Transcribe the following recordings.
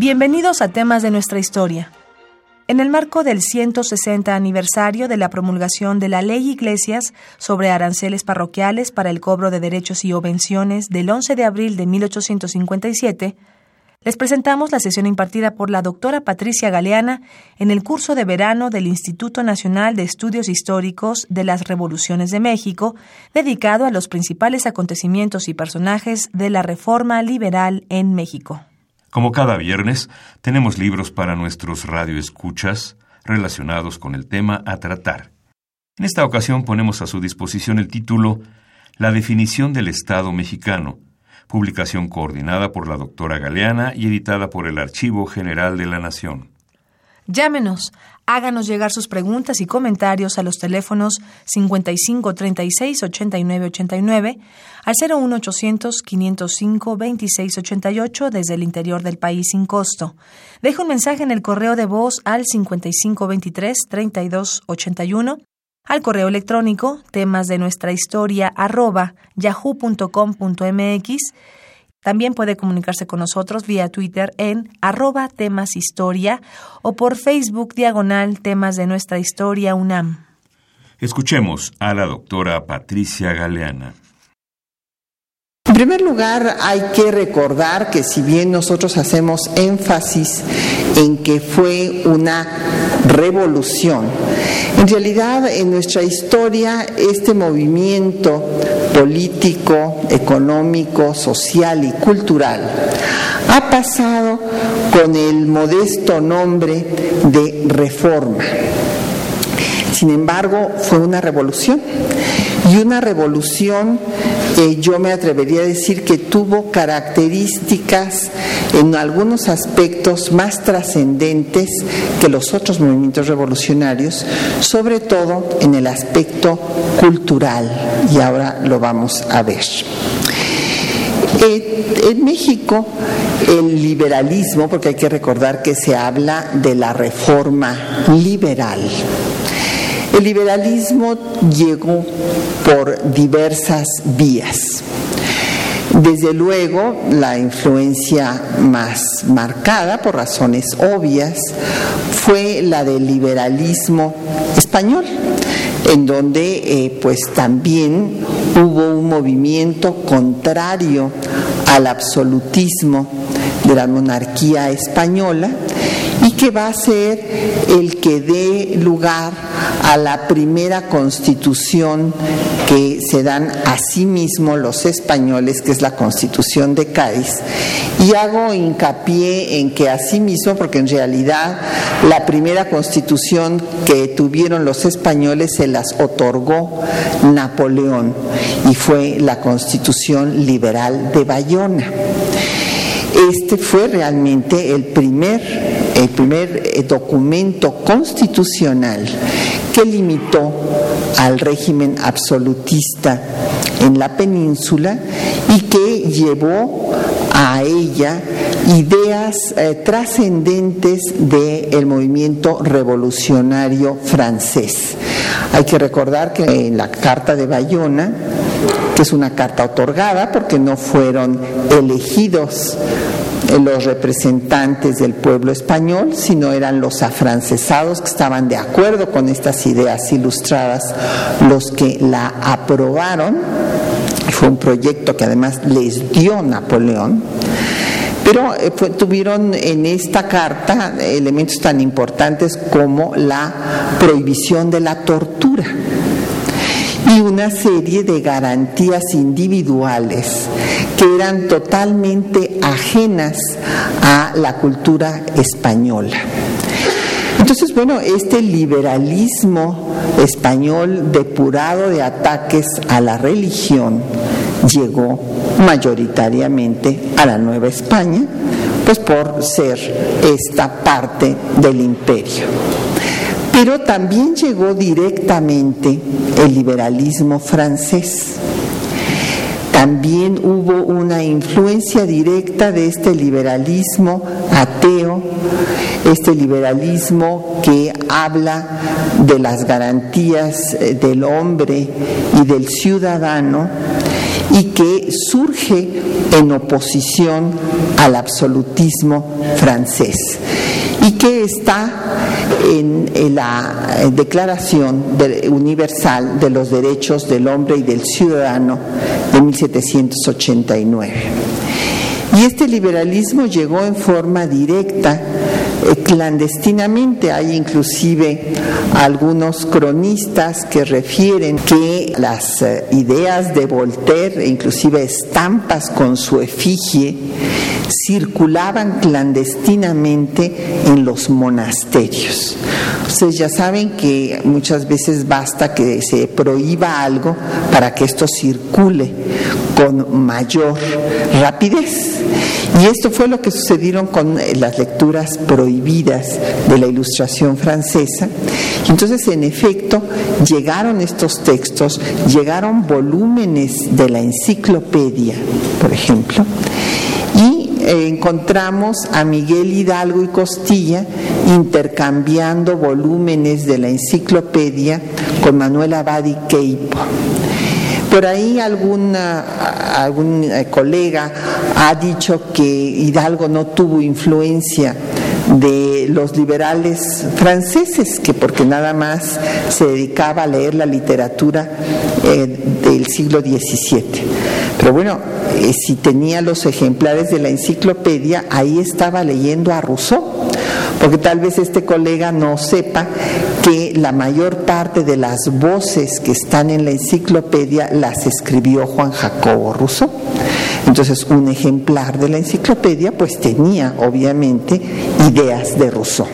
Bienvenidos a temas de nuestra historia. En el marco del 160 aniversario de la promulgación de la Ley Iglesias sobre aranceles parroquiales para el cobro de derechos y obvenciones del 11 de abril de 1857, les presentamos la sesión impartida por la doctora Patricia Galeana en el curso de verano del Instituto Nacional de Estudios Históricos de las Revoluciones de México, dedicado a los principales acontecimientos y personajes de la Reforma Liberal en México. Como cada viernes, tenemos libros para nuestros radioescuchas relacionados con el tema a tratar. En esta ocasión ponemos a su disposición el título La definición del Estado mexicano, publicación coordinada por la doctora Galeana y editada por el Archivo General de la Nación. Llámenos, háganos llegar sus preguntas y comentarios a los teléfonos 55 36 89 89 al 01800 505 26 88 desde el interior del país sin costo. Deje un mensaje en el correo de voz al 55 23 32 81 al correo electrónico temas de nuestra historia arroba yahoo.com.mx también puede comunicarse con nosotros vía Twitter en arroba temas historia o por Facebook diagonal temas de nuestra historia UNAM. Escuchemos a la doctora Patricia Galeana. En primer lugar, hay que recordar que si bien nosotros hacemos énfasis en que fue una revolución, en realidad en nuestra historia este movimiento político, económico, social y cultural ha pasado con el modesto nombre de reforma. Sin embargo, fue una revolución y una revolución yo me atrevería a decir que tuvo características en algunos aspectos más trascendentes que los otros movimientos revolucionarios, sobre todo en el aspecto cultural, y ahora lo vamos a ver. Eh, en México, el liberalismo, porque hay que recordar que se habla de la reforma liberal, el liberalismo llegó por diversas vías. Desde luego, la influencia más marcada, por razones obvias, fue la del liberalismo español, en donde eh, pues también hubo un movimiento contrario al absolutismo de la monarquía española que va a ser el que dé lugar a la primera constitución que se dan a sí mismos los españoles, que es la constitución de Cádiz. Y hago hincapié en que mismo, porque en realidad la primera constitución que tuvieron los españoles se las otorgó Napoleón y fue la constitución liberal de Bayona. Este fue realmente el primer, el primer eh, documento constitucional que limitó al régimen absolutista en la península y que llevó a ella ideas eh, trascendentes del movimiento revolucionario francés. Hay que recordar que en la Carta de Bayona, que es una carta otorgada porque no fueron elegidos los representantes del pueblo español, sino eran los afrancesados que estaban de acuerdo con estas ideas ilustradas los que la aprobaron. Fue un proyecto que además les dio Napoleón. Pero eh, tuvieron en esta carta elementos tan importantes como la prohibición de la tortura y una serie de garantías individuales que eran totalmente ajenas a la cultura española. Entonces, bueno, este liberalismo español depurado de ataques a la religión llegó mayoritariamente a la Nueva España, pues por ser esta parte del imperio. Pero también llegó directamente el liberalismo francés. También hubo una influencia directa de este liberalismo ateo, este liberalismo que habla de las garantías eh, del hombre y del ciudadano y que surge en oposición al absolutismo francés y que está en, la Declaración Universal de los Derechos del Hombre y del Ciudadano de 1789. Y este liberalismo llegó en forma directa eh, clandestinamente. Hay inclusive algunos cronistas que refieren que las eh, ideas de Voltaire, inclusive estampas con su efigie, circulaban clandestinamente en los monasterios. Ustedes ya saben que muchas veces basta que se prohíba algo para que esto circule con mayor rapidez. Y esto fue lo que sucedieron con las lecturas prohibidas de la ilustración francesa. Entonces, en efecto, llegaron estos textos, llegaron volúmenes de la enciclopedia, por ejemplo, eh, encontramos a Miguel Hidalgo y Costilla intercambiando volúmenes de la enciclopedia con Manuel Abadi Queipo. Por ahí algún eh, colega ha dicho que Hidalgo no tuvo influencia de los liberales franceses, que porque nada más se dedicaba a leer la literatura eh, del siglo XVII. Pero bueno, eh, si tenía los ejemplares de la enciclopedia, ahí estaba leyendo a Rousseau, porque tal vez este colega no sepa que la mayor parte de las voces que están en la enciclopedia las escribió Juan Jacobo Rousseau. Entonces, un ejemplar de la enciclopedia pues tenía obviamente ideas de Rousseau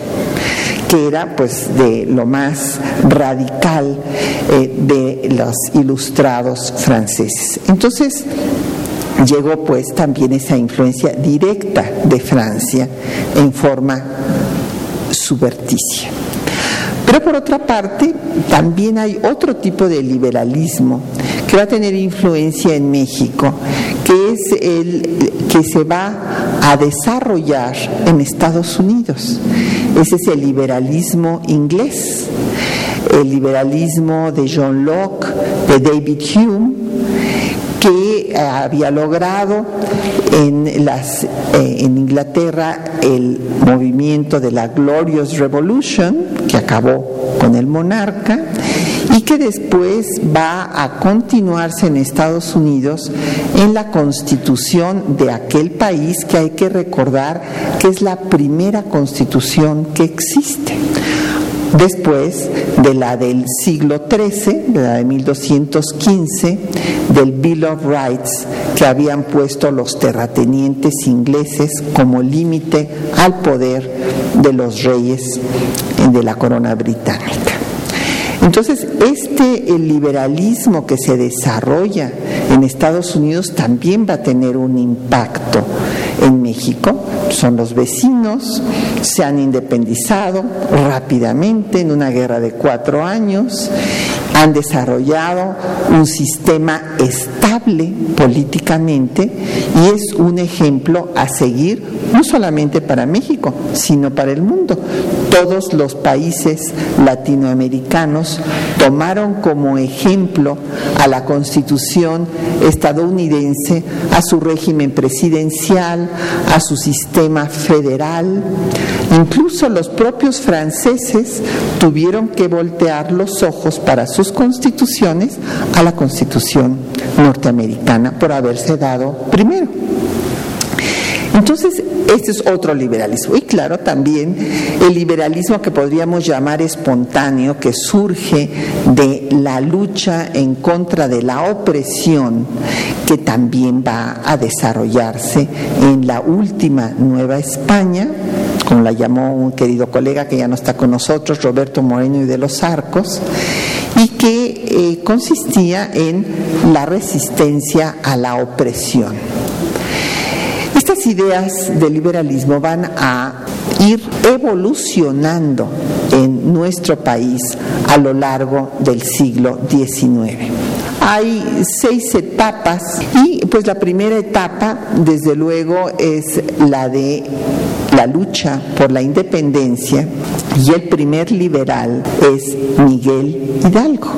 que era pues de lo más radical eh, de los ilustrados franceses. Entonces, llegó pues también esa influencia directa de Francia en forma suberticia. Pero por otra parte, también hay otro tipo de liberalismo que va a tener influencia en México, que es el que se va a desarrollar en Estados Unidos. Ese es el liberalismo inglés, el liberalismo de John Locke, de David Hume, que eh, había logrado en, las, eh, en Inglaterra el movimiento de la Glorious Revolution, que acabó con el monarca, y que después va a continuarse en Estados Unidos en la constitución de aquel país que hay que recordar que es la primera constitución que existe después de la del siglo XIII, de la de 1215, del Bill of Rights que habían puesto los terratenientes ingleses como límite al poder de los reyes de la corona británica. Entonces, este el liberalismo que se desarrolla en Estados Unidos también va a tener un impacto en México. Son los vecinos, se han independizado rápidamente en una guerra de cuatro años, han desarrollado un sistema estable políticamente y es un ejemplo a seguir no solamente para México, sino para el mundo. Todos los países latinoamericanos tomaron como ejemplo a la constitución estadounidense, a su régimen presidencial, a su sistema federal. Incluso los propios franceses tuvieron que voltear los ojos para sus constituciones a la constitución norteamericana por haberse dado primero. Entonces, este es otro liberalismo. Y claro, también el liberalismo que podríamos llamar espontáneo, que surge de la lucha en contra de la opresión, que también va a desarrollarse en la última Nueva España, como la llamó un querido colega que ya no está con nosotros, Roberto Moreno y de los Arcos, y que eh, consistía en la resistencia a la opresión. Estas ideas del liberalismo van a ir evolucionando en nuestro país a lo largo del siglo XIX. Hay seis etapas y pues la primera etapa desde luego es la de la lucha por la independencia y el primer liberal es Miguel Hidalgo,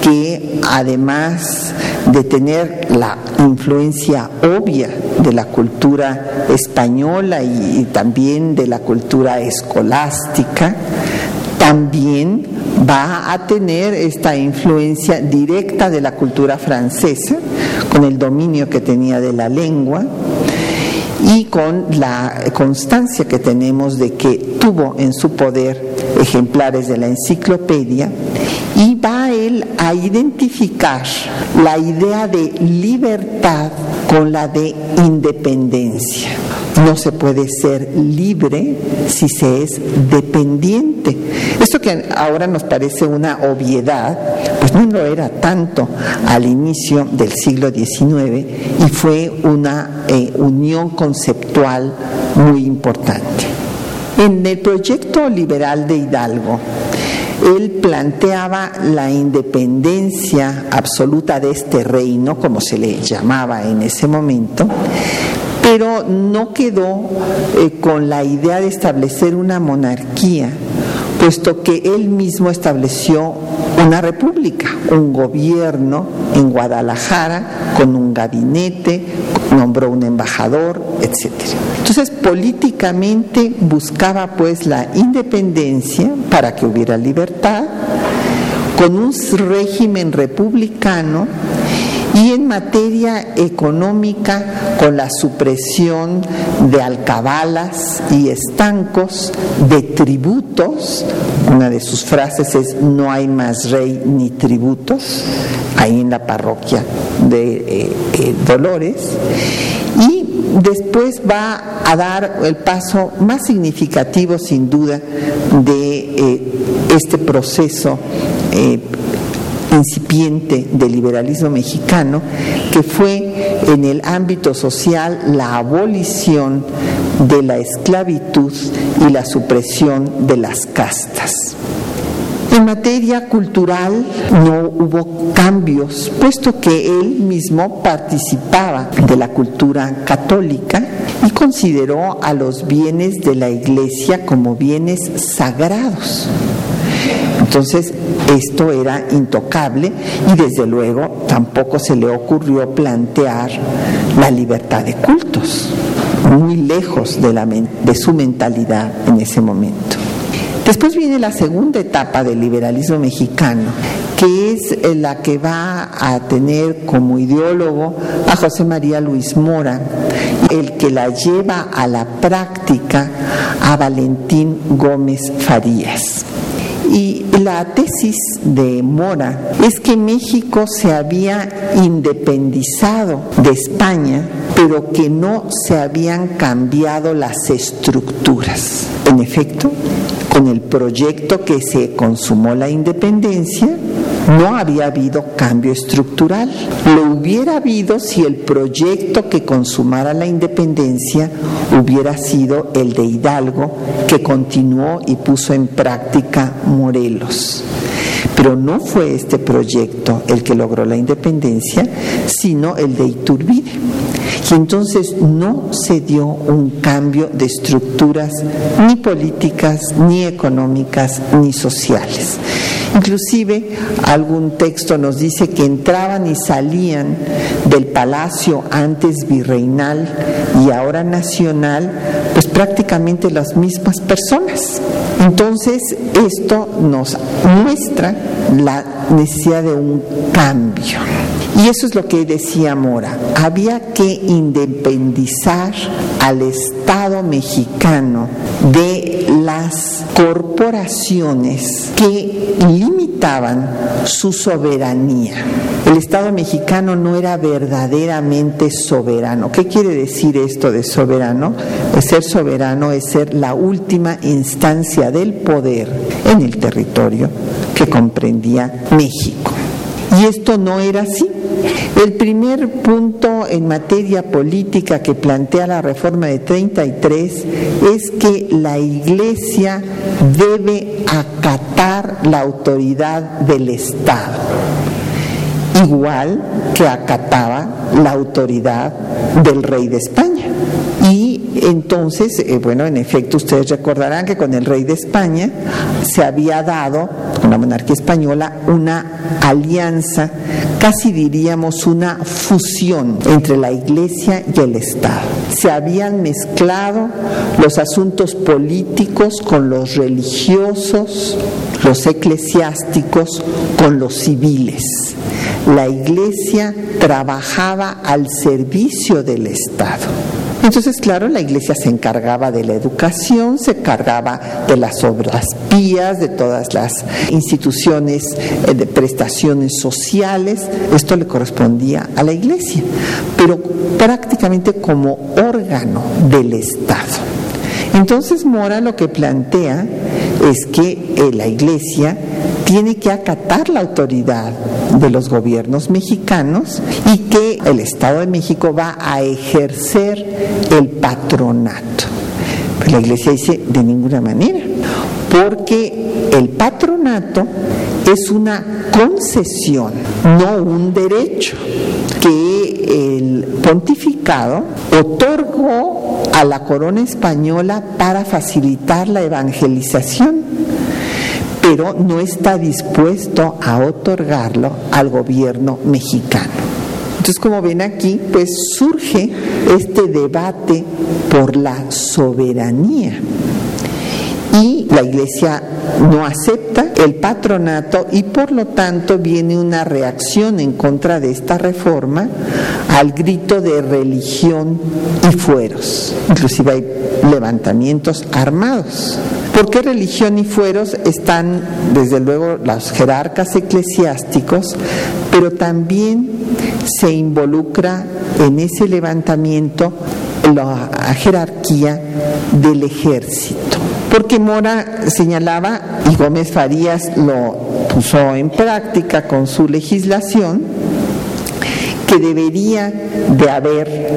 que además de tener la influencia obvia de la cultura española y, también de la cultura escolástica, también va a tener esta influencia directa de la cultura francesa, con el dominio que tenía de la lengua y con la constancia que tenemos de que tuvo en su poder ejemplares de la enciclopedia y va él a identificar la idea de libertad con la de independencia. No se puede ser libre si se es dependiente. Esto que ahora nos parece una obviedad, pues no lo era tanto al inicio del siglo XIX y fue una eh, unión conceptual muy importante. En el proyecto liberal de Hidalgo, él planteaba la independencia absoluta de este reino, como se le llamaba en ese momento, pero no quedó eh, con la idea de establecer una monarquía, puesto que él mismo estableció una república, un gobierno en Guadalajara con un gabinete, nombró un embajador, etc. Entonces, políticamente buscaba pues la independencia para que hubiera libertad, con un régimen republicano y en materia económica con la supresión de alcabalas y estancos, de tributos, una de sus frases es no hay más rey ni tributos, ahí en la parroquia de eh, eh, Dolores, después va a dar el paso más significativo sin duda de eh, este proceso incipiente del liberalismo mexicano, que fue en el ámbito social la abolición de la esclavitud y la supresión de las castas. En materia cultural no hubo cambios, puesto que él mismo participaba de la cultura católica y consideró a los bienes de la iglesia como bienes sagrados. Entonces, esto era intocable y desde luego tampoco se le ocurrió plantear la libertad de cultos, muy lejos de, la, de su mentalidad en ese momento. Después viene la segunda etapa del liberalismo mexicano, que es la que va a tener como ideólogo a José María Luis Mora, el que la lleva a la práctica a Valentín Gómez Farías. Y la tesis de Mora es que México se había independizado de España, pero que no se habían cambiado las estructuras. En efecto, con el proyecto que se consumó la independencia, no había habido cambio estructural. Lo hubiera habido si el proyecto que consumara la independencia hubiera sido el de Hidalgo, que continuó y puso en práctica Morelos. Pero no fue este proyecto el que logró la independencia, sino el de Iturbide. Y entonces no se dio un cambio de estructuras ni políticas, ni económicas, ni sociales. Inclusive algún texto nos dice que entraban y salían del palacio antes virreinal y ahora nacional, pues prácticamente las mismas personas. Entonces esto nos muestra la necesidad de un cambio. Y eso es lo que decía Mora. Había que independizar al Estado mexicano de las corporaciones que limitaban su soberanía. El Estado mexicano no era verdaderamente soberano. ¿Qué quiere decir esto de soberano? Pues ser soberano es ser la última instancia del poder en el territorio que comprendía México. Y esto no era así. El primer punto en materia política que plantea la reforma de 33 es que la Iglesia debe acatar la autoridad del Estado, igual que acataba la autoridad del rey de España. Entonces, eh, bueno, en efecto, ustedes recordarán que con el rey de España se había dado, con la monarquía española, una alianza, casi diríamos una fusión entre la iglesia y el Estado. Se habían mezclado los asuntos políticos con los religiosos, los eclesiásticos con los civiles. La iglesia trabajaba al servicio del Estado. Entonces, claro, la iglesia se encargaba de la educación, se encargaba de las obras pías, de todas las instituciones eh, de prestaciones sociales. Esto le correspondía a la iglesia, pero prácticamente como órgano del Estado. Entonces Mora lo que plantea es que eh, la iglesia tiene que acatar la autoridad de los gobiernos mexicanos y que el Estado de México va a ejercer el patronato. Pues la iglesia dice de ninguna manera, porque el patronato es una concesión, no un derecho que el pontificado otorgó a la corona española para facilitar la evangelización pero no está dispuesto a otorgarlo al gobierno mexicano. Entonces, como ven aquí, pues surge este debate por la soberanía. Y la iglesia no acepta el patronato y por lo tanto viene una reacción en contra de esta reforma al grito de religión y fueros. Inclusive hay levantamientos armados. ¿Por qué religión y fueros están, desde luego, los jerarcas eclesiásticos, pero también se involucra en ese levantamiento la jerarquía del ejército? Porque Mora señalaba, y Gómez Farías lo puso en práctica con su legislación, que debería de haber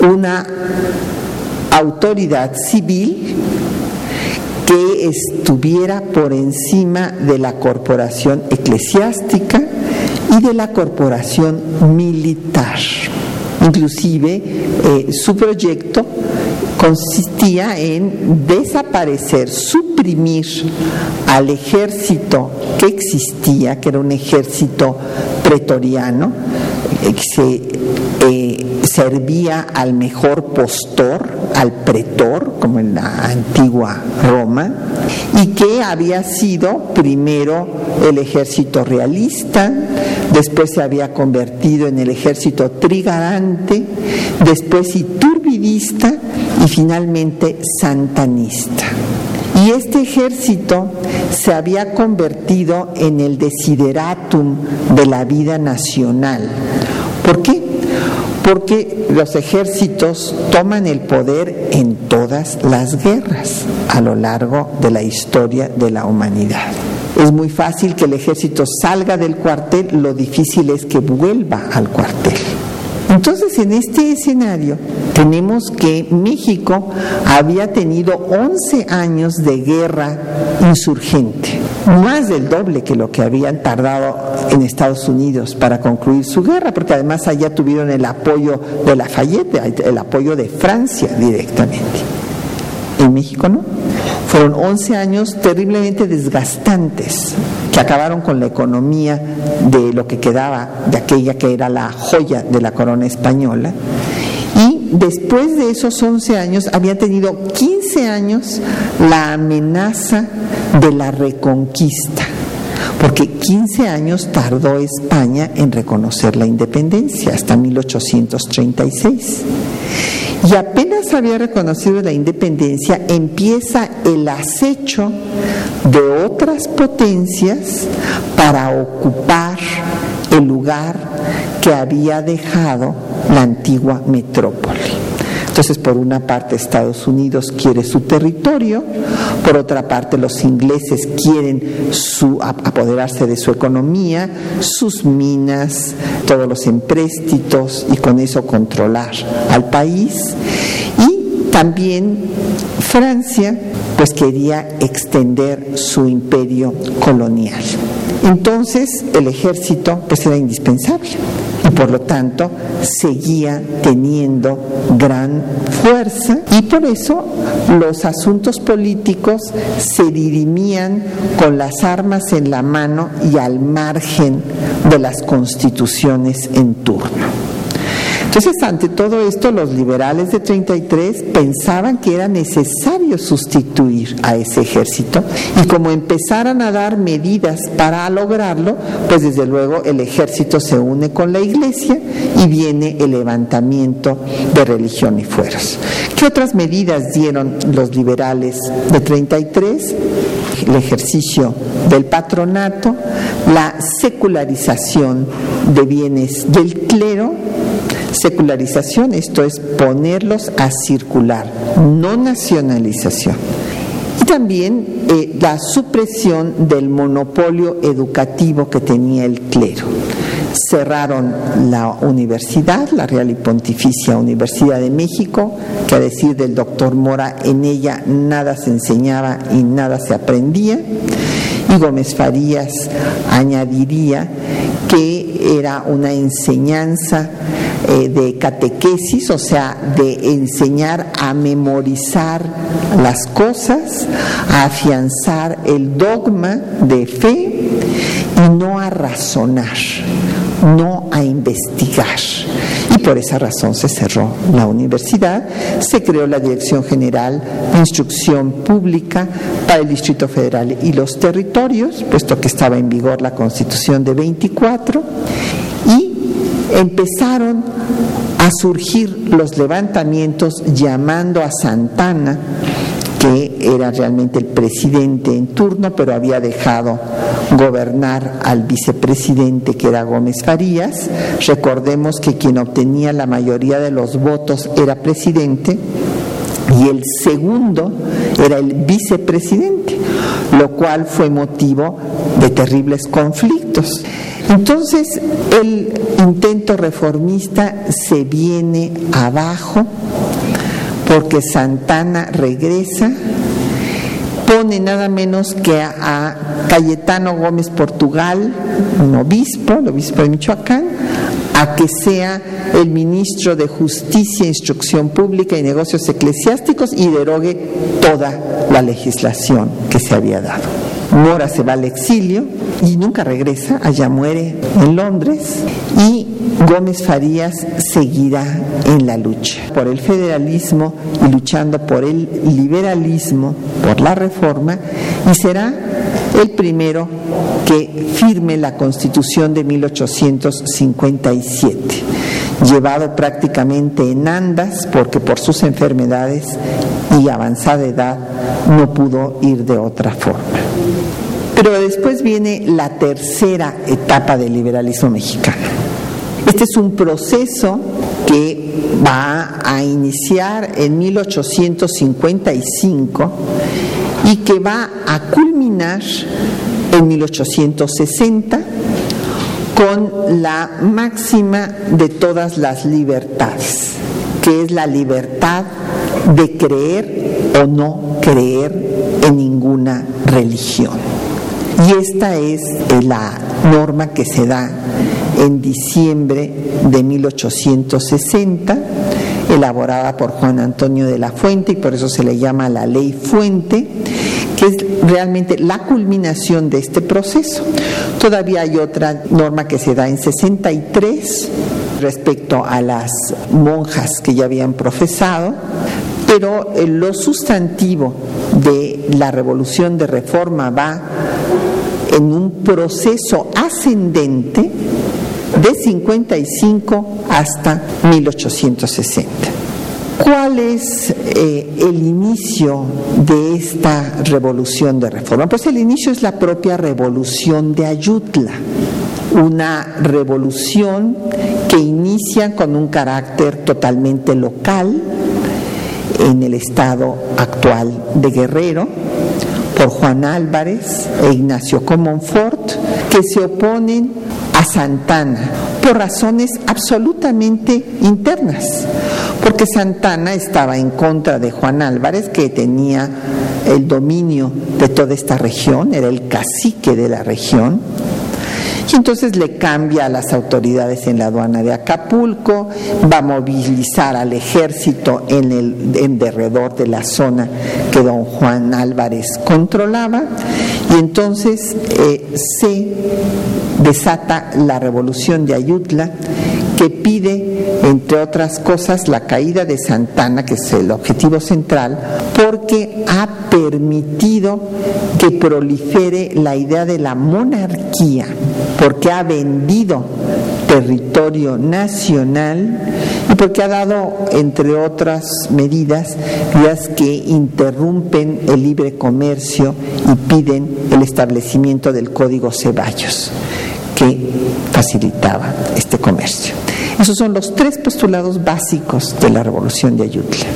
una autoridad civil que estuviera por encima de la corporación eclesiástica y de la corporación militar. Inclusive eh, su proyecto consistía en desaparecer, suprimir al ejército que existía, que era un ejército pretoriano, eh, que se eh, servía al mejor postor, al pretor, como en la antigua Roma, y que había sido primero el ejército realista, después se había convertido en el ejército trigarante, después iturbidista y finalmente santanista. Y este ejército se había convertido en el desideratum de la vida nacional. ¿Por qué? Porque los ejércitos toman el poder en todas las guerras a lo largo de la historia de la humanidad. Es muy fácil que el ejército salga del cuartel, lo difícil es que vuelva al cuartel. Entonces, en este escenario, tenemos que México había tenido 11 años de guerra insurgente, más del doble que lo que habían tardado en Estados Unidos para concluir su guerra, porque además allá tuvieron el apoyo de Lafayette, el apoyo de Francia directamente. En México no. Fueron 11 años terriblemente desgastantes que acabaron con la economía de lo que quedaba de aquella que era la joya de la corona española. Y después de esos 11 años había tenido 15 años la amenaza de la reconquista. porque 15 años tardó España en reconocer la independencia, hasta 1836. Y apenas había reconocido la independencia, empieza el acecho de otras potencias para ocupar el lugar que había dejado la antigua metrópoli. Entonces, por una parte, Estados Unidos quiere su territorio, por otra parte, los ingleses quieren su, apoderarse de su economía, sus minas, todos los empréstitos y con eso controlar al país. Y también Francia, pues quería extender su imperio colonial. Entonces, el ejército pues era indispensable por lo tanto seguía teniendo gran fuerza y por eso los asuntos políticos se dirimían con las armas en la mano y al margen de las constituciones en turno. Entonces, ante todo esto, los liberales de 33 pensaban que era necesario sustituir a ese ejército y como empezaran a dar medidas para lograrlo, pues desde luego el ejército se une con la iglesia y viene el levantamiento de religión y fueros. ¿Qué otras medidas dieron los liberales de 33? El ejercicio del patronato, la secularización de bienes del clero, Secularización, esto es ponerlos a circular, no nacionalización. Y también eh, la supresión del monopolio educativo que tenía el clero. Cerraron la universidad, la Real y Pontificia Universidad de México, que a decir del doctor Mora, en ella nada se enseñaba y nada se aprendía. Y Gómez Farías añadiría que era una enseñanza eh, de catequesis, o sea, de enseñar a memorizar las cosas, a afianzar el dogma de fe y no a razonar, no a investigar. Por esa razón se cerró la universidad, se creó la Dirección General de Instrucción Pública para el Distrito Federal y los territorios, puesto que estaba en vigor la Constitución de 24, y empezaron a surgir los levantamientos llamando a Santana, que era realmente el presidente en turno, pero había dejado gobernar al vicepresidente que era Gómez Farías. Recordemos que quien obtenía la mayoría de los votos era presidente y el segundo era el vicepresidente, lo cual fue motivo de terribles conflictos. Entonces el intento reformista se viene abajo porque Santana regresa, pone nada menos que a, Cayetano Gómez Portugal, un obispo, el obispo de Michoacán, a que sea el ministro de Justicia, Instrucción Pública y Negocios Eclesiásticos y derogue toda la legislación que se había dado. Mora se va al exilio y nunca regresa, allá muere en Londres y Gómez Farías seguirá en la lucha por el federalismo y luchando por el liberalismo, por la reforma y será el primero que firme la Constitución de 1857, llevado prácticamente en andas porque por sus enfermedades y avanzada edad no pudo ir de otra forma. Pero después viene la tercera etapa del liberalismo mexicano. Este es un proceso que va a iniciar en 1855 y que va a culminar en 1860 con la máxima de todas las libertades, que es la libertad de creer o no creer en ninguna religión. Y esta es la norma que se da en diciembre de 1860 elaborada por Juan Antonio de la Fuente y por eso se le llama la ley Fuente, que es realmente la culminación de este proceso. Todavía hay otra norma que se da en 63 respecto a las monjas que ya habían profesado, pero lo sustantivo de la revolución de reforma va en un proceso ascendente de 55 hasta 1860. ¿Cuál es eh, el inicio de esta revolución de reforma? Pues el inicio es la propia revolución de Ayutla, una revolución que inicia con un carácter totalmente local en el estado actual de Guerrero, por Juan Álvarez e Ignacio Comonfort, que se oponen a Santana por razones absolutamente internas, porque Santana estaba en contra de Juan Álvarez, que tenía el dominio de toda esta región, era el cacique de la región, y entonces le cambia a las autoridades en la aduana de Acapulco, va a movilizar al ejército en el en derredor de la zona que don Juan Álvarez controlaba. Y entonces eh, se desata la revolución de Ayutla que pide, entre otras cosas, la caída de Santana, que es el objetivo central, porque ha permitido que prolifere la idea de la monarquía, porque ha vendido territorio nacional y porque ha dado, entre otras medidas, las que interrumpen el libre comercio y piden el establecimiento del Código Ceballos que facilitaba este comercio. Esos son los tres postulados básicos de la revolución de Ayutla.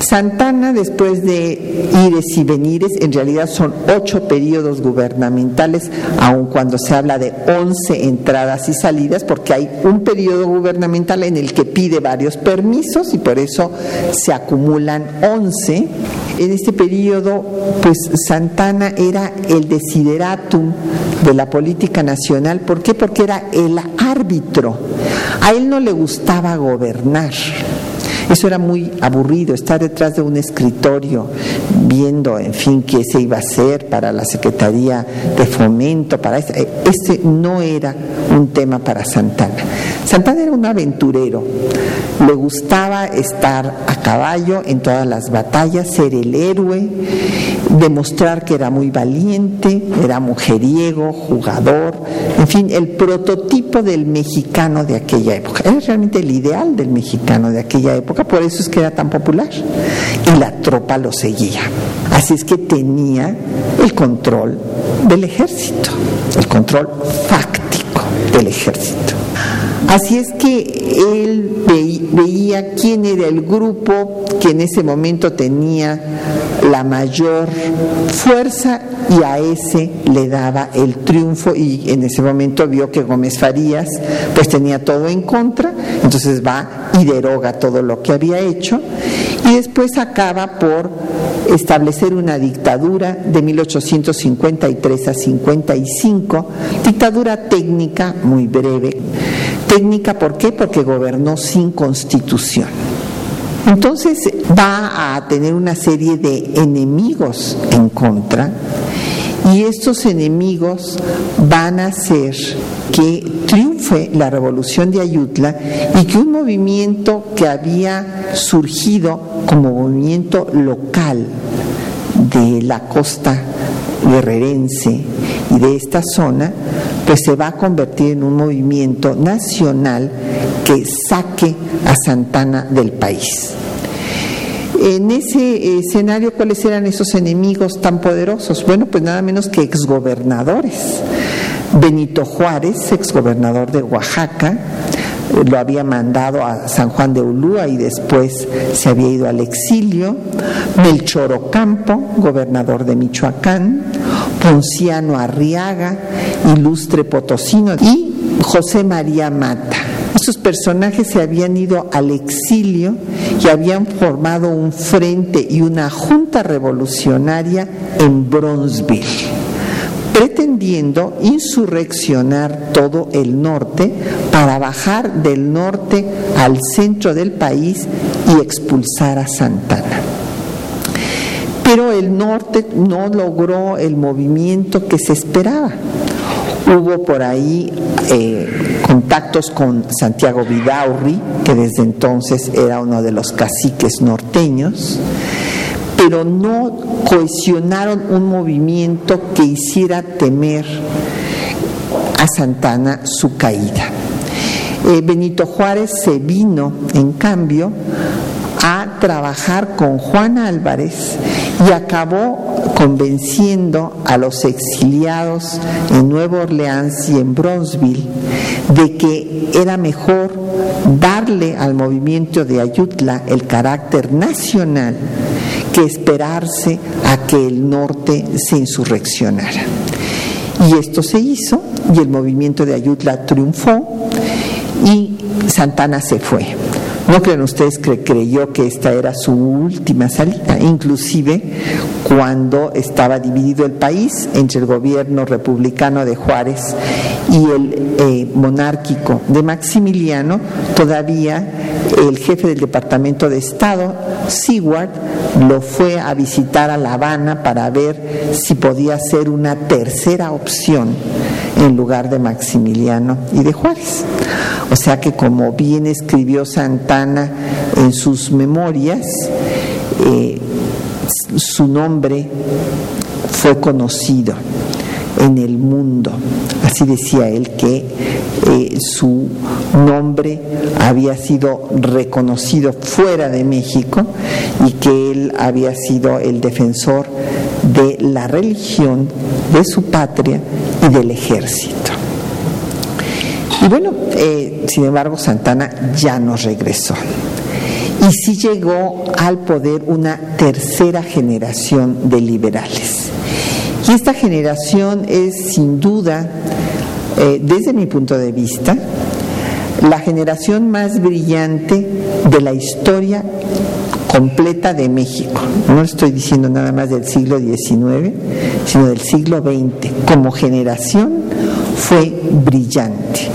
Santana, después de ires y venires, en realidad son ocho periodos gubernamentales, aun cuando se habla de once entradas y salidas, porque hay un periodo gubernamental en el que pide varios permisos y por eso se acumulan once. En este periodo, pues Santana era el desideratum de la política nacional. ¿Por qué? Porque era el árbitro. A él no le gustaba gobernar. Eso era muy aburrido, estar detrás de un escritorio viendo, en fin, qué se iba a hacer para la Secretaría de Fomento, para este. Ese no era un tema para Santana. Santana era un aventurero, le gustaba estar a caballo en todas las batallas, ser el héroe, demostrar que era muy valiente, era mujeriego, jugador, en fin, el prototipo del mexicano de aquella época. Era realmente el ideal del mexicano de aquella época, por eso es que era tan popular. Y la tropa lo seguía. Así es que tenía el control del ejército, el control fáctico del ejército. Así es que él veía quién era el grupo que en ese momento tenía la mayor fuerza y a ese le daba el triunfo y en ese momento vio que Gómez Farías pues tenía todo en contra, entonces va y deroga todo lo que había hecho y después acaba por establecer una dictadura de 1853 a 55, dictadura técnica muy breve. Técnica, ¿por qué? Porque gobernó sin constitución. Entonces va a tener una serie de enemigos en contra y estos enemigos van a hacer que triunfe la revolución de Ayutla y que un movimiento que había surgido como movimiento local de la costa guerrerense y de esta zona, pues se va a convertir en un movimiento nacional que saque a Santana del país. En ese escenario, ¿cuáles eran esos enemigos tan poderosos? Bueno, pues nada menos que exgobernadores. Benito Juárez, exgobernador de Oaxaca, lo había mandado a San Juan de Ulúa y después se había ido al exilio. Melchor Ocampo, gobernador de Michoacán. Ponciano Arriaga, ilustre potosino. Y José María Mata. Estos personajes se habían ido al exilio y habían formado un frente y una junta revolucionaria en Bronzeville pretendiendo insurreccionar todo el norte para bajar del norte al centro del país y expulsar a Santana. Pero el norte no logró el movimiento que se esperaba. Hubo por ahí eh, contactos con Santiago Vidaurri, que desde entonces era uno de los caciques norteños, pero no cohesionaron un movimiento que hiciera temer a Santana su caída. Eh, Benito Juárez se vino, en cambio, a trabajar con Juan Álvarez y acabó convenciendo a los exiliados en Nueva Orleans y en Bronzeville de que era mejor darle al movimiento de Ayutla el carácter nacional que esperarse a que el norte se insurreccionara. Y esto se hizo y el movimiento de Ayutla triunfó y Santana se fue. No crean ustedes que creyó que esta era su última salida, inclusive cuando estaba dividido el país entre el gobierno republicano de Juárez y el eh, monárquico de Maximiliano, todavía el jefe del Departamento de Estado, Seward, lo fue a visitar a La Habana para ver si podía ser una tercera opción en lugar de Maximiliano y de Juárez. O sea que como bien escribió Santana en sus memorias, eh, su nombre fue conocido en el mundo. Así decía él que eh, su nombre había sido reconocido fuera de México y que él había sido el defensor de la religión, de su patria y del ejército. Y bueno, eh, sin embargo, Santana ya no regresó. Y sí llegó al poder una tercera generación de liberales. Y esta generación es sin duda, eh, desde mi punto de vista, la generación más brillante de la historia completa de México. No estoy diciendo nada más del siglo XIX, sino del siglo XX. Como generación fue brillante.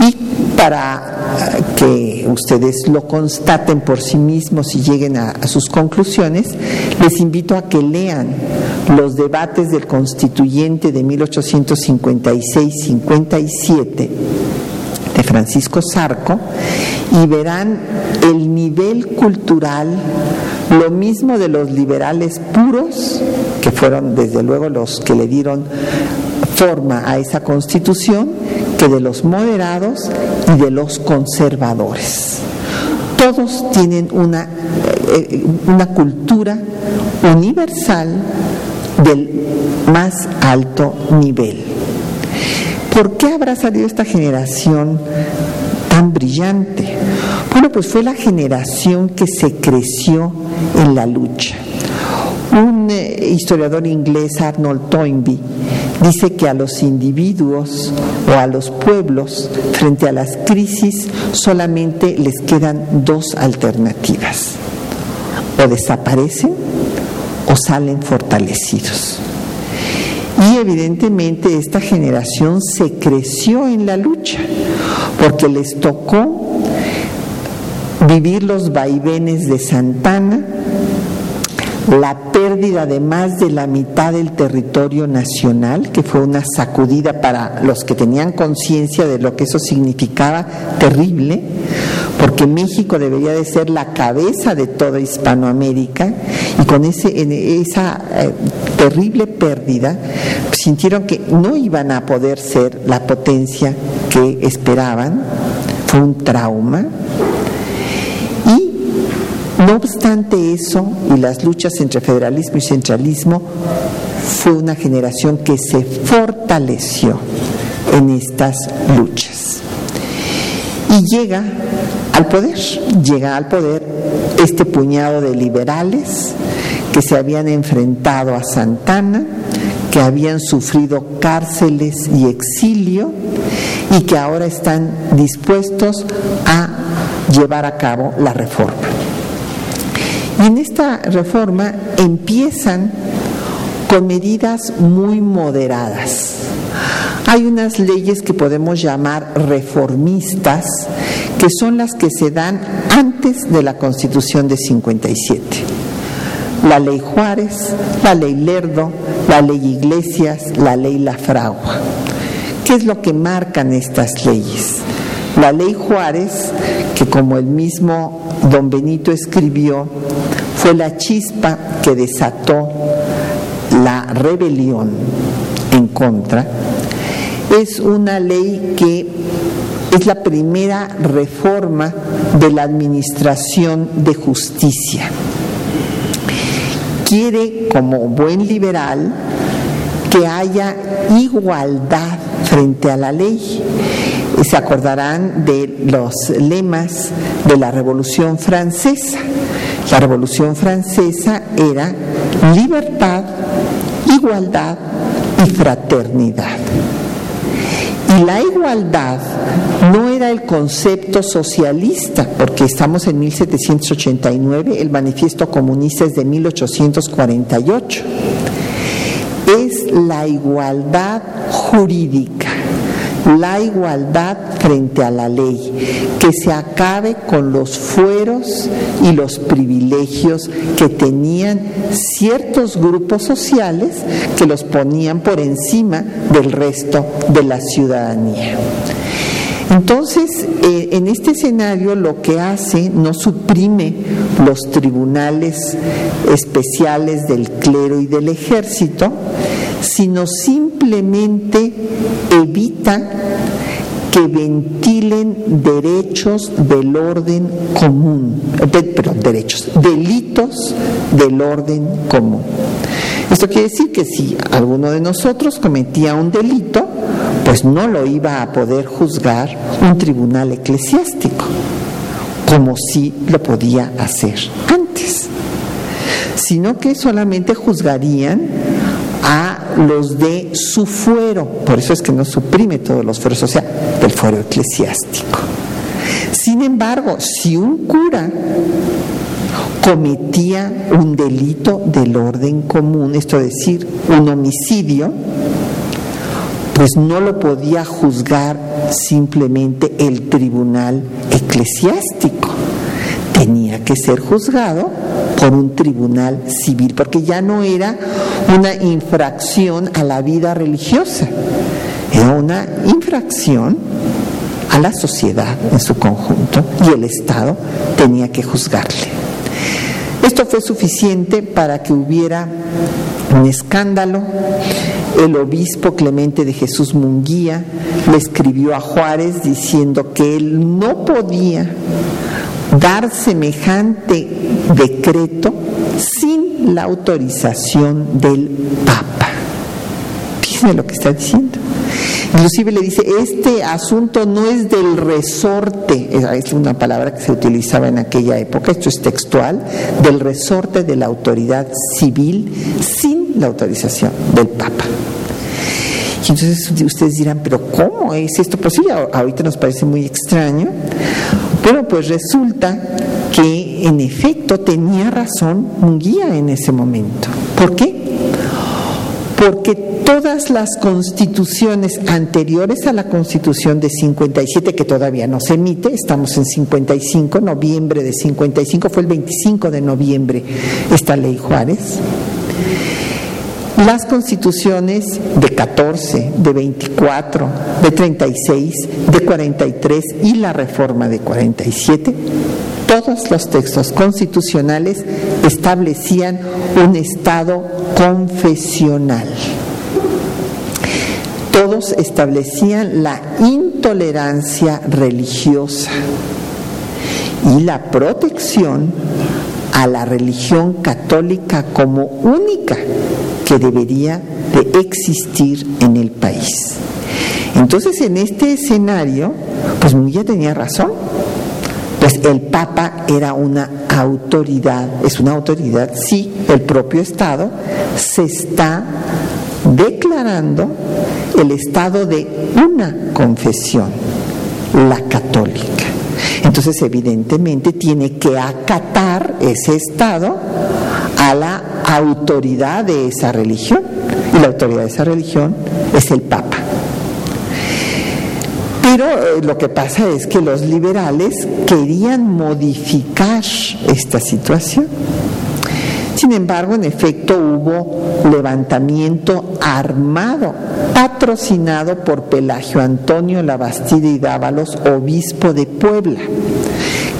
Y para que ustedes lo constaten por sí mismos y lleguen a, sus conclusiones, les invito a que lean los debates del constituyente de 1856-57 de Francisco Zarco y verán el nivel cultural, lo mismo de los liberales puros, que fueron desde luego los que le dieron forma a esa constitución, que de los moderados y de los conservadores. Todos tienen una, eh, una cultura universal del más alto nivel. ¿Por qué habrá salido esta generación tan brillante? Bueno, pues fue la generación que se creció en la lucha. Un eh, historiador inglés, Arnold Toynbee, dice que a los individuos o a los pueblos frente a las crisis solamente les quedan dos alternativas. O desaparecen o salen fortalecidos. Y evidentemente esta generación se creció en la lucha, porque les tocó vivir los vaivenes de Santana, la pérdida de más de la mitad del territorio nacional, que fue una sacudida para los que tenían conciencia de lo que eso significaba terrible, porque México debería de ser la cabeza de toda Hispanoamérica y con ese, esa eh, terrible pérdida sintieron que no iban a poder ser la potencia que esperaban, fue un trauma. No obstante eso y las luchas entre federalismo y centralismo, fue una generación que se fortaleció en estas luchas. Y llega al poder, llega al poder este puñado de liberales que se habían enfrentado a Santana, que habían sufrido cárceles y exilio y que ahora están dispuestos a llevar a cabo la reforma. En esta reforma empiezan con medidas muy moderadas. Hay unas leyes que podemos llamar reformistas, que son las que se dan antes de la Constitución de 57. La ley Juárez, la ley Lerdo, la ley Iglesias, la ley La Fragua. ¿Qué es lo que marcan estas leyes? La ley Juárez, que como el mismo don Benito escribió, fue la chispa que desató la rebelión en contra, es una ley que es la primera reforma de la administración de justicia. Quiere, como buen liberal, que haya igualdad frente a la ley. Se acordarán de los lemas de la Revolución Francesa. La Revolución Francesa era libertad, igualdad y fraternidad. Y la igualdad no era el concepto socialista, porque estamos en 1789, el manifiesto comunista es de 1848. Es la igualdad jurídica la igualdad frente a la ley, que se acabe con los fueros y los privilegios que tenían ciertos grupos sociales que los ponían por encima del resto de la ciudadanía. Entonces, eh, en este escenario lo que hace no suprime los tribunales especiales del clero y del ejército, sino simplemente evita que ventilen derechos del orden común, perdón, derechos, delitos del orden común. Esto quiere decir que si alguno de nosotros cometía un delito, pues no lo iba a poder juzgar un tribunal eclesiástico, como si lo podía hacer antes, sino que solamente juzgarían a los de su fuero, por eso es que no suprime todos los fueros, o sea, del fuero eclesiástico. Sin embargo, si un cura cometía un delito del orden común, esto es decir, un homicidio, pues no lo podía juzgar simplemente el tribunal eclesiástico, tenía que ser juzgado por un tribunal civil, porque ya no era una infracción a la vida religiosa, era una infracción a la sociedad en su conjunto y el Estado tenía que juzgarle. Esto fue suficiente para que hubiera un escándalo. El obispo Clemente de Jesús Munguía le escribió a Juárez diciendo que él no podía dar semejante decreto sin la autorización del Papa. Fíjense lo que está diciendo. Inclusive le dice, este asunto no es del resorte, es una palabra que se utilizaba en aquella época, esto es textual, del resorte de la autoridad civil sin la autorización del Papa. Y entonces ustedes dirán, pero ¿cómo es esto posible? Ahorita nos parece muy extraño. Bueno, pues resulta que en efecto tenía razón un guía en ese momento. ¿Por qué? Porque todas las constituciones anteriores a la constitución de 57, que todavía no se emite, estamos en 55, noviembre de 55, fue el 25 de noviembre esta ley Juárez, las constituciones de 14, de 24, de 36, de 43 y la reforma de 47, todos los textos constitucionales establecían un Estado confesional. Todos establecían la intolerancia religiosa y la protección a la religión católica como única que debería de existir en el país. Entonces, en este escenario, pues Munguía tenía razón. Pues el Papa era una autoridad, es una autoridad, sí, el propio Estado se está declarando el estado de una confesión, la católica. Entonces, evidentemente, tiene que acatar ese Estado a la autoridad de esa religión. Y la autoridad de esa religión es el Papa. Pero eh, lo que pasa es que los liberales querían modificar esta situación. Sin embargo, en efecto, hubo levantamiento armado, patrocinado por Pelagio Antonio Labastida y Dávalos, obispo de Puebla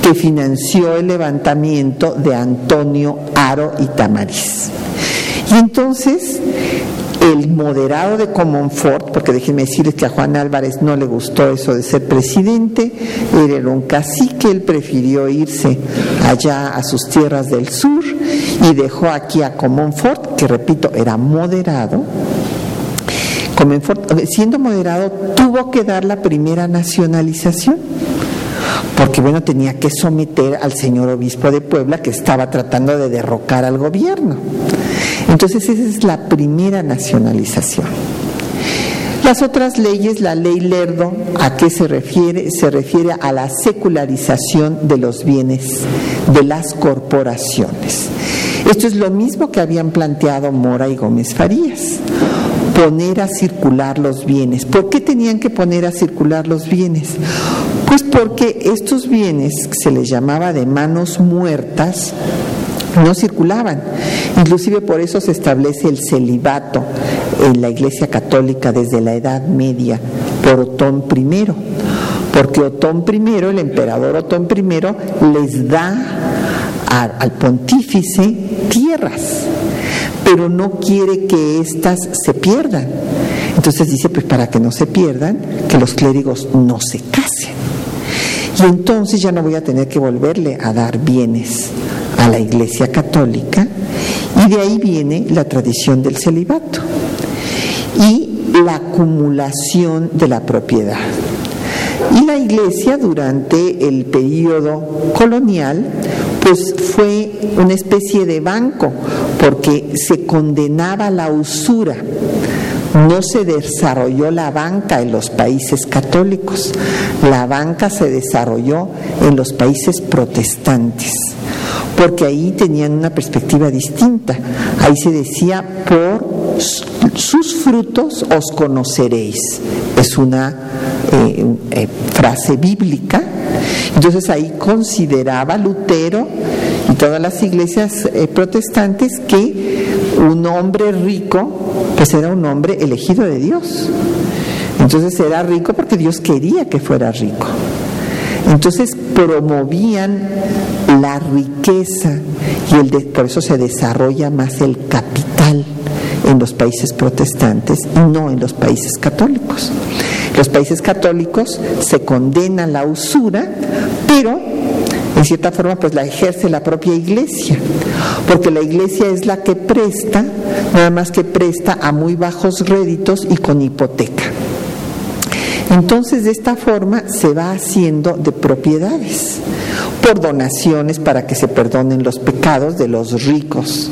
que financió el levantamiento de Antonio Aro y Tamariz. Y entonces el moderado de Comonfort, porque déjenme decirles que a Juan Álvarez no le gustó eso de ser presidente, era un cacique, él prefirió irse allá a sus tierras del sur y dejó aquí a Comonfort, que repito, era moderado. Comonfort, siendo moderado, tuvo que dar la primera nacionalización porque bueno, tenía que someter al señor obispo de Puebla que estaba tratando de derrocar al gobierno. Entonces esa es la primera nacionalización. Las otras leyes, la ley Lerdo, ¿a qué se refiere? Se refiere a la secularización de los bienes de las corporaciones. Esto es lo mismo que habían planteado Mora y Gómez Farías poner a circular los bienes. ¿Por qué tenían que poner a circular los bienes? Pues porque estos bienes, se les llamaba de manos muertas, no circulaban. Inclusive por eso se establece el celibato en la Iglesia Católica desde la Edad Media por Otón I, porque Otón I, el emperador Otón I, les da al pontífice tierras, pero no quiere que éstas se pierdan. Entonces dice, pues para que no se pierdan, que los clérigos no se casen. Y entonces ya no voy a tener que volverle a dar bienes a la Iglesia Católica y de ahí viene la tradición del celibato y la acumulación de la propiedad. Y la Iglesia durante el periodo colonial pues fue una especie de banco porque se condenaba la usura no se desarrolló la banca en los países católicos, la banca se desarrolló en los países protestantes porque ahí tenían una perspectiva distinta. Ahí se decía, por sus frutos os conoceréis. Es una eh, eh, frase bíblica. Entonces ahí consideraba Lutero y todas las iglesias eh, protestantes que un hombre rico, pues era un hombre elegido de Dios. Entonces era rico porque Dios quería que fuera rico. Entonces promovían la riqueza y el por eso se desarrolla más el capital en los países protestantes y no en los países católicos. Los países católicos se condena la usura, pero en cierta forma pues la ejerce la propia iglesia, porque la iglesia es la que presta, nada más que presta a muy bajos réditos y con hipoteca. Entonces de esta forma se va haciendo de propiedades por donaciones para que se perdonen los pecados de los ricos,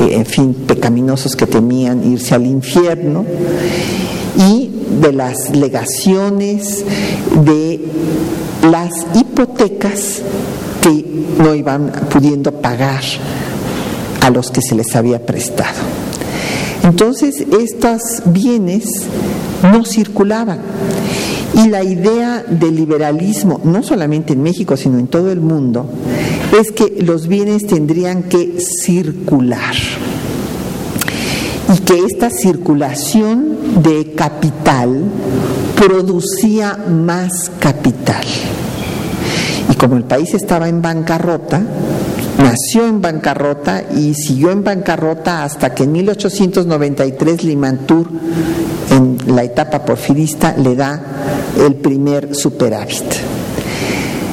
eh, en fin, pecaminosos que temían irse al infierno, y de las legaciones, de las hipotecas que no iban pudiendo pagar a los que se les había prestado. Entonces, estos bienes no circulaban y la idea del liberalismo, no solamente en México, sino en todo el mundo, es que los bienes tendrían que circular y que esta circulación de capital producía más capital. Y como el país estaba en bancarrota, nació en bancarrota y siguió en bancarrota hasta que en 1893 Limantur, en la etapa porfirista, le da el primer superávit.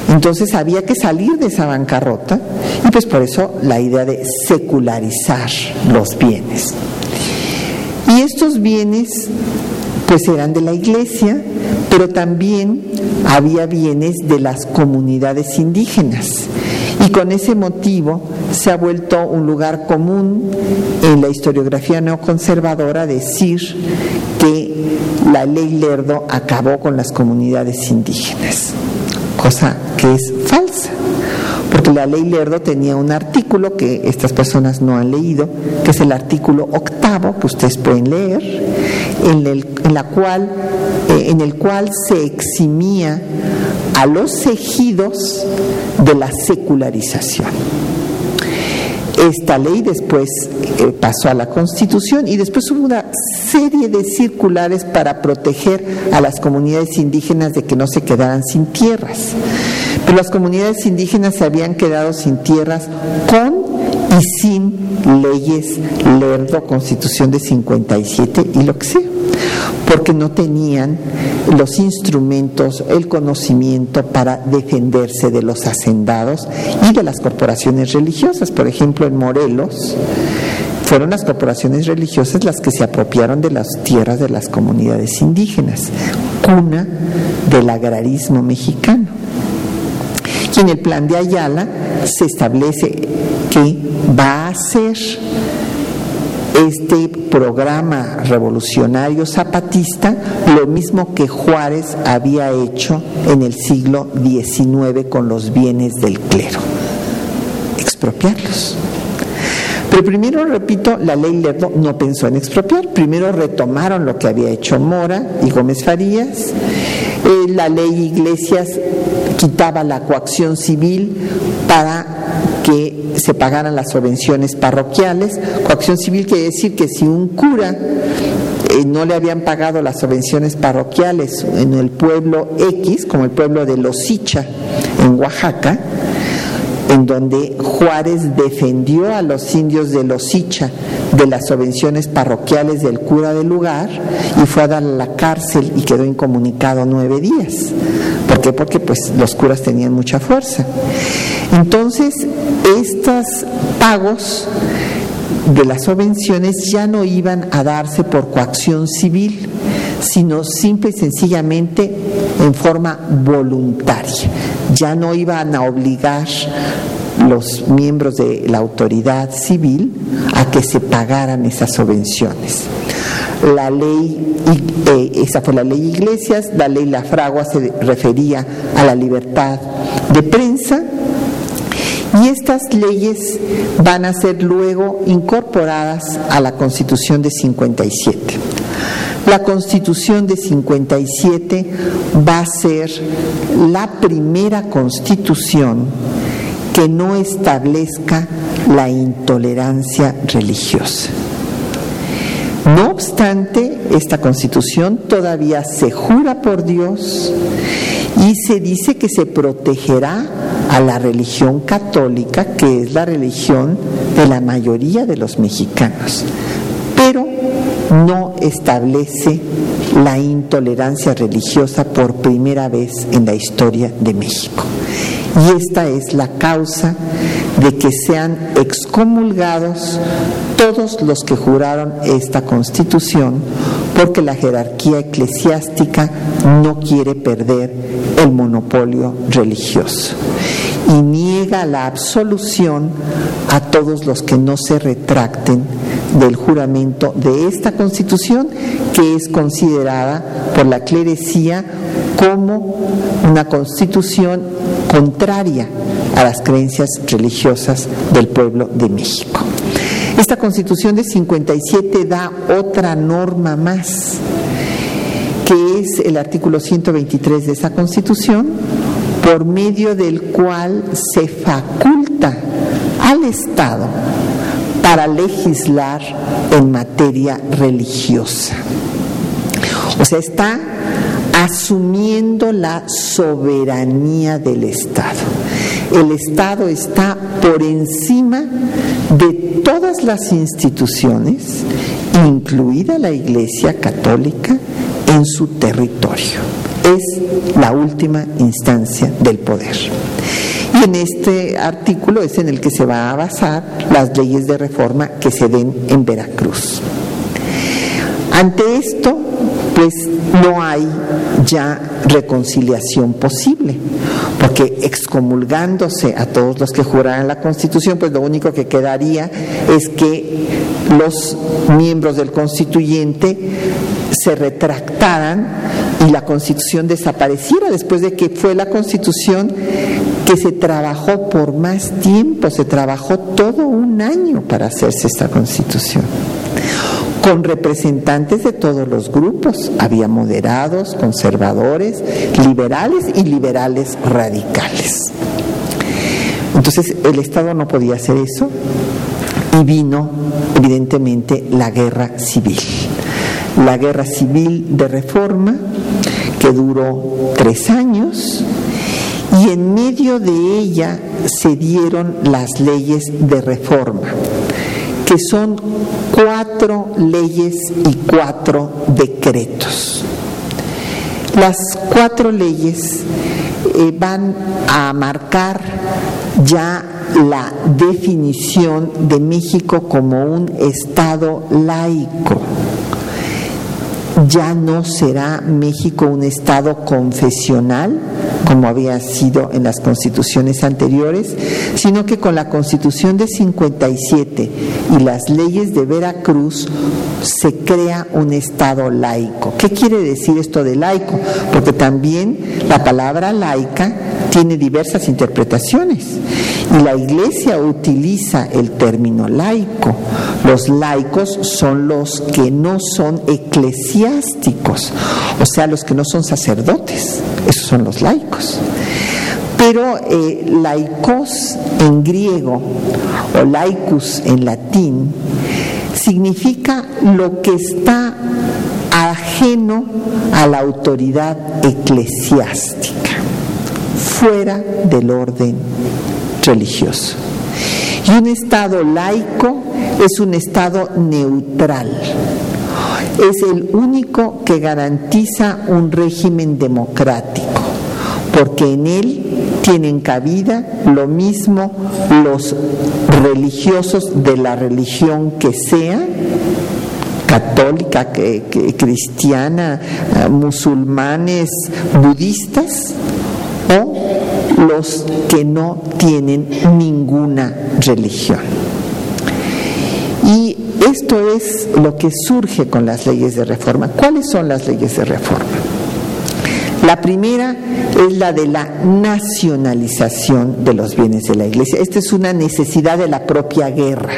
Entonces había que salir de esa bancarrota y pues por eso la idea de secularizar los bienes. Y estos bienes pues eran de la iglesia, pero también había bienes de las comunidades indígenas. Y con ese motivo se ha vuelto un lugar común en la historiografía neoconservadora decir que la ley Lerdo acabó con las comunidades indígenas, cosa que es falsa, porque la ley Lerdo tenía un artículo que estas personas no han leído, que es el artículo octavo, que ustedes pueden leer, en el, la cual, eh, en el cual se eximía a los ejidos de la secularización. Esta ley después eh, pasó a la Constitución y después hubo una serie de circulares para proteger a las comunidades indígenas de que no se quedaran sin tierras. Pero las comunidades indígenas se habían quedado sin tierras con y sin leyes lerdo, constitución de 57 y lo que sea, porque no tenían los instrumentos, el conocimiento para defenderse de los hacendados y de las corporaciones religiosas. Por ejemplo, en Morelos, fueron las corporaciones religiosas las que se apropiaron de las tierras de las comunidades indígenas, cuna del agrarismo mexicano. Y en el plan de Ayala se establece que va a ser este programa revolucionario zapatista lo mismo que Juárez había hecho en el siglo XIX con los bienes del clero, expropiarlos. Pero primero, repito, la ley Lerdo no pensó en expropiar, primero retomaron lo que había hecho Mora y Gómez Farías, eh, la ley Iglesias quitaba la coacción civil para que se pagaran las subvenciones parroquiales. Coacción civil quiere decir que si un cura eh, no le habían pagado las subvenciones parroquiales en el pueblo X, como el pueblo de Losicha en Oaxaca, en donde Juárez defendió a los indios de Losicha de las subvenciones parroquiales del cura del lugar y fue a dar a la cárcel y quedó incomunicado nueve días. Porque pues los curas tenían mucha fuerza. Entonces, estos pagos de las subvenciones ya no iban a darse por coacción civil, sino simple y sencillamente en forma voluntaria. Ya no iban a obligar los miembros de la autoridad civil a que se pagaran esas subvenciones. La ley, eh, esa fue la ley Iglesias, la ley La Fragua se refería a la libertad de prensa y estas leyes van a ser luego incorporadas a la Constitución de 57. La Constitución de 57 va a ser la primera constitución que no establezca la intolerancia religiosa. No obstante, esta constitución todavía se jura por Dios y se dice que se protegerá a la religión católica, que es la religión de la mayoría de los mexicanos, pero no establece la intolerancia religiosa por primera vez en la historia de México. Y esta es la causa de que sean excomulgados todos los que juraron esta constitución, porque la jerarquía eclesiástica no quiere perder el monopolio religioso y niega la absolución a todos los que no se retracten del juramento de esta constitución que es considerada por la clerecía como una constitución contraria a las creencias religiosas del pueblo de México. Esta constitución de 57 da otra norma más, que es el artículo 123 de esa constitución, por medio del cual se faculta al Estado para legislar en materia religiosa. O sea, está asumiendo la soberanía del Estado. El Estado está por encima de todas las instituciones, incluida la Iglesia Católica, en su territorio. Es la última instancia del poder. Y en este artículo es en el que se va a basar las leyes de reforma que se den en Veracruz. Ante esto, pues no hay ya reconciliación posible, porque excomulgándose a todos los que juraran la Constitución, pues lo único que quedaría es que los miembros del constituyente se retractaran y la Constitución desapareciera después de que fue la Constitución que se trabajó por más tiempo, se trabajó todo un año para hacerse esta Constitución con representantes de todos los grupos. Había moderados, conservadores, liberales y liberales radicales. Entonces el Estado no podía hacer eso y vino evidentemente la guerra civil. La guerra civil de reforma que duró tres años y en medio de ella se dieron las leyes de reforma, que son cuatro leyes y cuatro decretos. Las cuatro leyes eh, van a marcar ya la definición de México como un Estado laico ya no será México un Estado confesional, como había sido en las constituciones anteriores, sino que con la constitución de 57 y las leyes de Veracruz se crea un Estado laico. ¿Qué quiere decir esto de laico? Porque también la palabra laica tiene diversas interpretaciones y la Iglesia utiliza el término laico. Los laicos son los que no son eclesiásticos, o sea, los que no son sacerdotes, esos son los laicos. Pero eh, laicos en griego o laicus en latín significa lo que está ajeno a la autoridad eclesiástica, fuera del orden religioso. Y un Estado laico es un Estado neutral. Es el único que garantiza un régimen democrático, porque en él tienen cabida lo mismo los religiosos de la religión que sea, católica, cristiana, musulmanes, budistas, los que no tienen ninguna religión. Y esto es lo que surge con las leyes de reforma. ¿Cuáles son las leyes de reforma? La primera es la de la nacionalización de los bienes de la Iglesia. Esta es una necesidad de la propia guerra.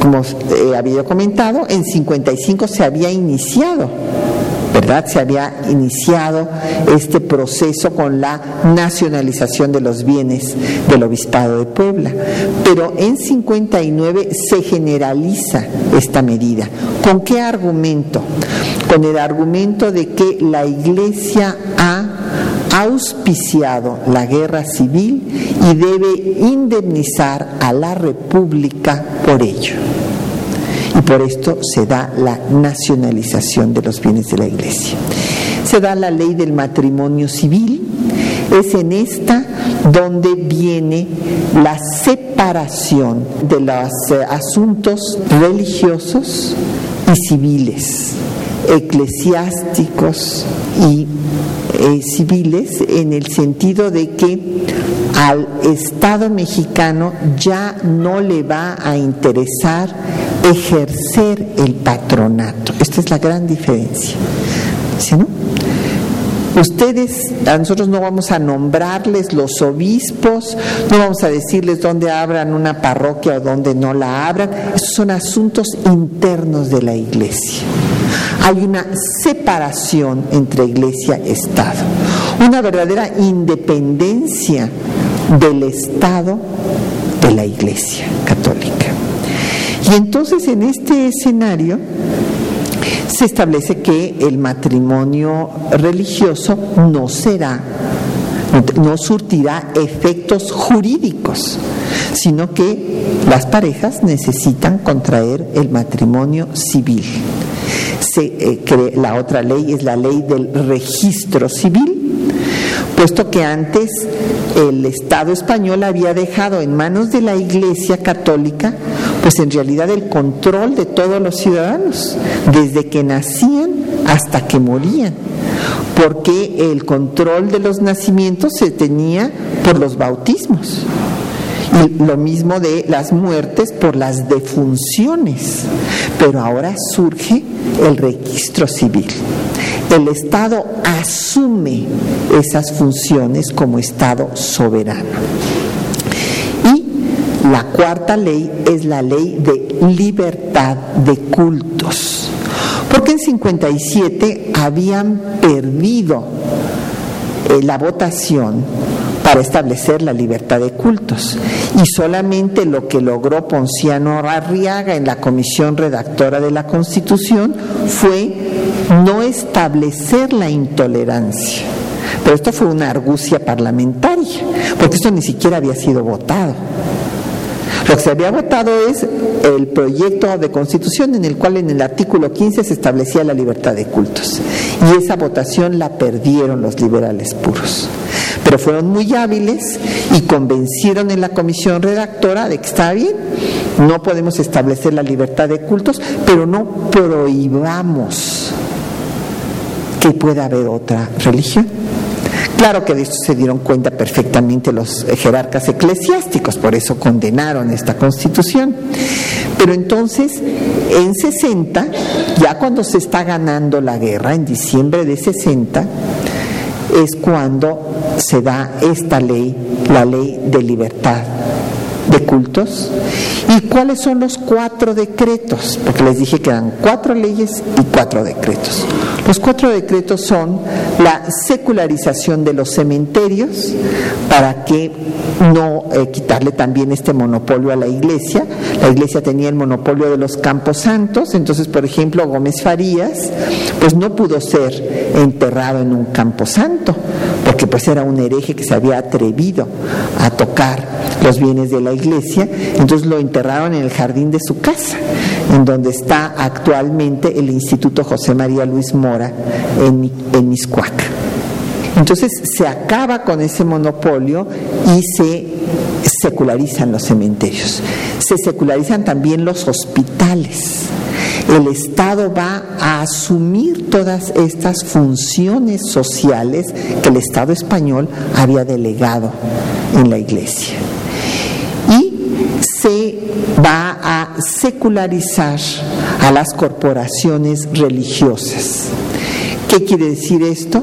Como eh, había comentado, en 55 se había iniciado Se había iniciado este proceso con la nacionalización de los bienes del Obispado de Puebla. Pero en 59 se generaliza esta medida. ¿Con qué argumento? Con el argumento de que la Iglesia ha auspiciado la guerra civil y debe indemnizar a la República por ello y por esto se da la nacionalización de los bienes de la Iglesia. Se da la ley del matrimonio civil, es en esta donde viene la separación de los eh, asuntos religiosos y civiles, eclesiásticos y eh, civiles, en el sentido de que al Estado mexicano ya no le va a interesar ejercer el patronato. Esta es la gran diferencia. Ustedes, a nosotros no vamos a nombrarles los obispos, no vamos a decirles dónde abran una parroquia o dónde no la abran. Esos son asuntos internos de la iglesia. Hay una separación entre iglesia Estado, una verdadera independencia del Estado de la iglesia católica. Y entonces en este escenario se establece que el matrimonio religioso no será, no surtirá efectos jurídicos, sino que las parejas necesitan contraer el matrimonio civil. Eh, la otra ley es la ley del registro civil, puesto que antes el Estado español había dejado en manos de la Iglesia católica pues en realidad el control de todos los ciudadanos, desde que nacían hasta que morían, porque el control de los nacimientos se tenía por los bautismos. Y lo mismo de las muertes por las defunciones. Pero ahora surge el registro civil. El Estado asume esas funciones como Estado soberano. La cuarta ley es la ley de libertad de cultos. Porque en 57 habían perdido eh, la votación para establecer la libertad de cultos. Y solamente lo que logró Ponciano Arriaga en la comisión redactora de la Constitución fue no establecer la intolerancia Pero esto fue una argucia parlamentaria, porque esto ni siquiera había sido votado. Lo que se había votado es el proyecto de constitución en el cual en el artículo 15 se establecía la libertad de cultos. Y esa votación la perdieron los liberales puros. Pero fueron muy hábiles y convencieron en la comisión redactora de que está bien, no podemos establecer la libertad de cultos, pero no prohibamos que pueda haber otra religión. Claro que de esto se dieron cuenta perfectamente los jerarcas eclesiásticos, por eso condenaron esta constitución. Pero entonces, en 60, ya cuando se está ganando la guerra, en diciembre de 60, es cuando se da esta ley, la ley de libertad de cultos. ¿Y cuáles son los cuatro decretos? Porque les dije que eran cuatro leyes y cuatro decretos. Los cuatro decretos son la secularización de los cementerios para que no eh, quitarle también este monopolio a la iglesia. La iglesia tenía el monopolio de los campos santos, entonces por ejemplo Gómez Farías pues no pudo ser enterrado en un campo santo porque pues era un hereje que se había atrevido a tocar los bienes de la iglesia, entonces lo enterraron en el jardín de su casa, en donde está actualmente el Instituto José María Luis Mora en, en Miscuac. Entonces se acaba con ese monopolio y se secularizan los cementerios. Se secularizan también los hospitales. El Estado va a asumir todas estas funciones sociales que el Estado español había delegado en la Iglesia. Se va a secularizar a las corporaciones religiosas. ¿Qué quiere decir esto?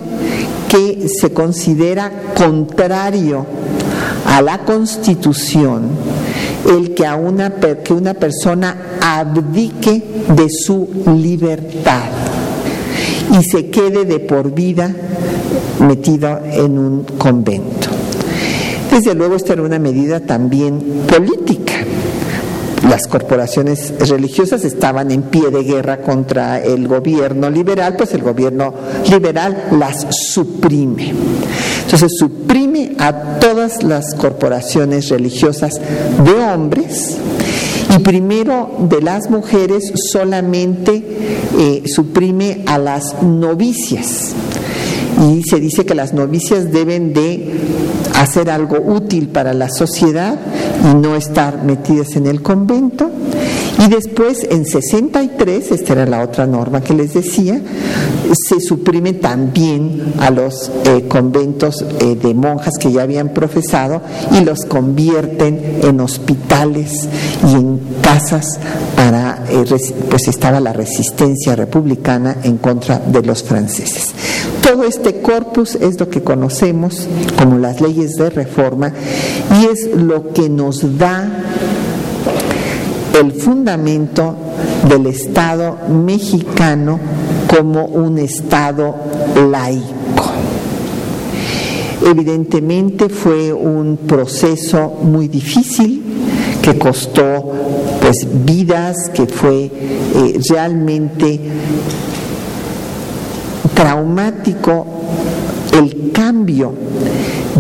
Que se considera contrario a la Constitución el que, a una, que una persona abdique de su libertad y se quede de por vida metido en un convento. Desde luego esta era una medida también política. Las corporaciones religiosas estaban en pie de guerra contra el gobierno liberal, pues el gobierno liberal las suprime. Entonces suprime a todas las corporaciones religiosas de hombres y primero de las mujeres solamente eh, suprime a las novicias y se dice que las novicias deben de hacer algo útil para la sociedad y no estar metidas en el convento. Y después, en 63, esta era la otra norma que les decía, se suprime también a los eh, conventos eh, de monjas que ya habían profesado y los convierten en hospitales y en casas para, eh, pues estaba la resistencia republicana en contra de los franceses. Todo este corpus es lo que conocemos como las leyes de reforma y es lo que nos da el fundamento del Estado mexicano como un Estado laico. Evidentemente fue un proceso muy difícil que costó pues vidas, que fue eh, realmente traumático el cambio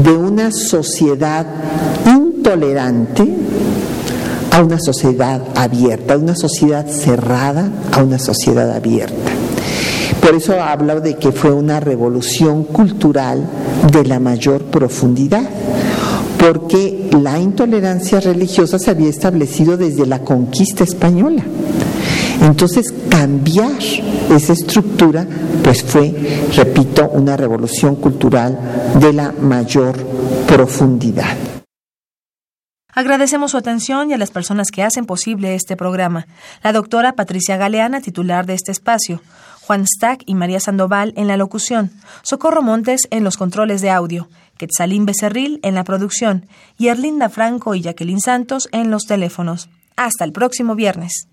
de una sociedad intolerante a una sociedad abierta, a una sociedad cerrada a una sociedad abierta. Por eso hablo de que fue una revolución cultural de la mayor profundidad, porque la intolerancia religiosa se había establecido desde la conquista española. Entonces, cambiar esa estructura, pues fue, repito, una revolución cultural de la mayor profundidad. Agradecemos su atención y a las personas que hacen posible este programa. La doctora Patricia Galeana, titular de este espacio. Juan Stack y María Sandoval en la locución. Socorro Montes en los controles de audio. Quetzalín Becerril en la producción. Y Erlinda Franco y Jacqueline Santos en los teléfonos. Hasta el próximo viernes.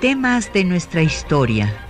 Temas de nuestra historia.